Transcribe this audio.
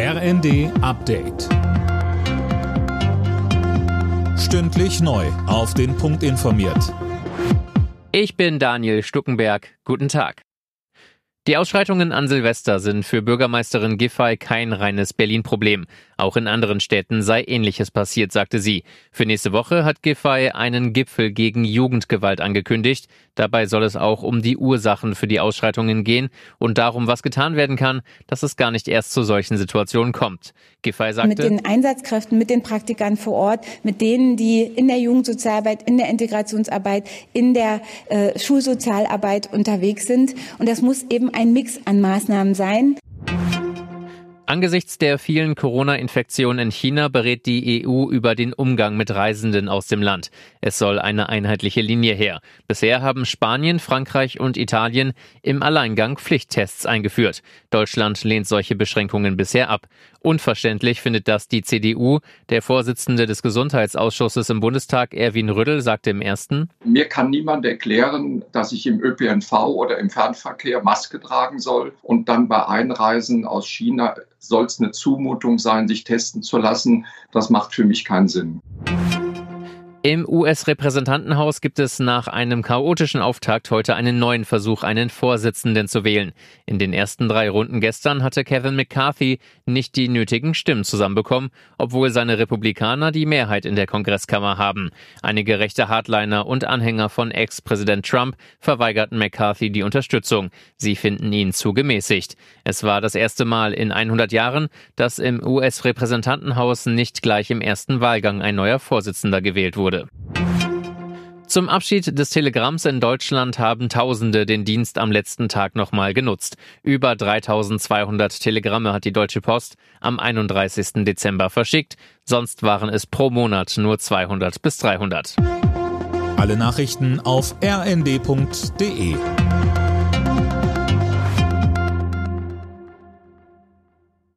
RND Update. Stündlich neu. Auf den Punkt informiert. Ich bin Daniel Stuckenberg. Guten Tag. Die Ausschreitungen an Silvester sind für Bürgermeisterin Giffey kein reines Berlin-Problem. Auch in anderen Städten sei Ähnliches passiert, sagte sie. Für nächste Woche hat Giffey einen Gipfel gegen Jugendgewalt angekündigt. Dabei soll es auch um die Ursachen für die Ausschreitungen gehen und darum, was getan werden kann, dass es gar nicht erst zu solchen Situationen kommt. Giffey sagte, mit den Einsatzkräften, mit den Praktikern vor Ort, mit denen, die in der Jugendsozialarbeit, in der Integrationsarbeit, in der äh, Schulsozialarbeit unterwegs sind. Und das muss eben ein Mix an Maßnahmen sein. Angesichts der vielen Corona-Infektionen in China berät die EU über den Umgang mit Reisenden aus dem Land. Es soll eine einheitliche Linie her. Bisher haben Spanien, Frankreich und Italien im Alleingang Pflichttests eingeführt. Deutschland lehnt solche Beschränkungen bisher ab. Unverständlich findet das die CDU. Der Vorsitzende des Gesundheitsausschusses im Bundestag, Erwin Rüddel, sagte im ersten, Mir kann niemand erklären, dass ich im ÖPNV oder im Fernverkehr Maske tragen soll und dann bei Einreisen aus China soll es eine Zumutung sein, sich testen zu lassen. Das macht für mich keinen Sinn. Im US-Repräsentantenhaus gibt es nach einem chaotischen Auftakt heute einen neuen Versuch, einen Vorsitzenden zu wählen. In den ersten drei Runden gestern hatte Kevin McCarthy nicht die nötigen Stimmen zusammenbekommen, obwohl seine Republikaner die Mehrheit in der Kongresskammer haben. Einige rechte Hardliner und Anhänger von Ex-Präsident Trump verweigerten McCarthy die Unterstützung. Sie finden ihn zu gemäßigt. Es war das erste Mal in 100 Jahren, dass im US-Repräsentantenhaus nicht gleich im ersten Wahlgang ein neuer Vorsitzender gewählt wurde. Zum Abschied des Telegramms in Deutschland haben Tausende den Dienst am letzten Tag nochmal genutzt. Über 3200 Telegramme hat die Deutsche Post am 31. Dezember verschickt. Sonst waren es pro Monat nur 200 bis 300. Alle Nachrichten auf rnd.de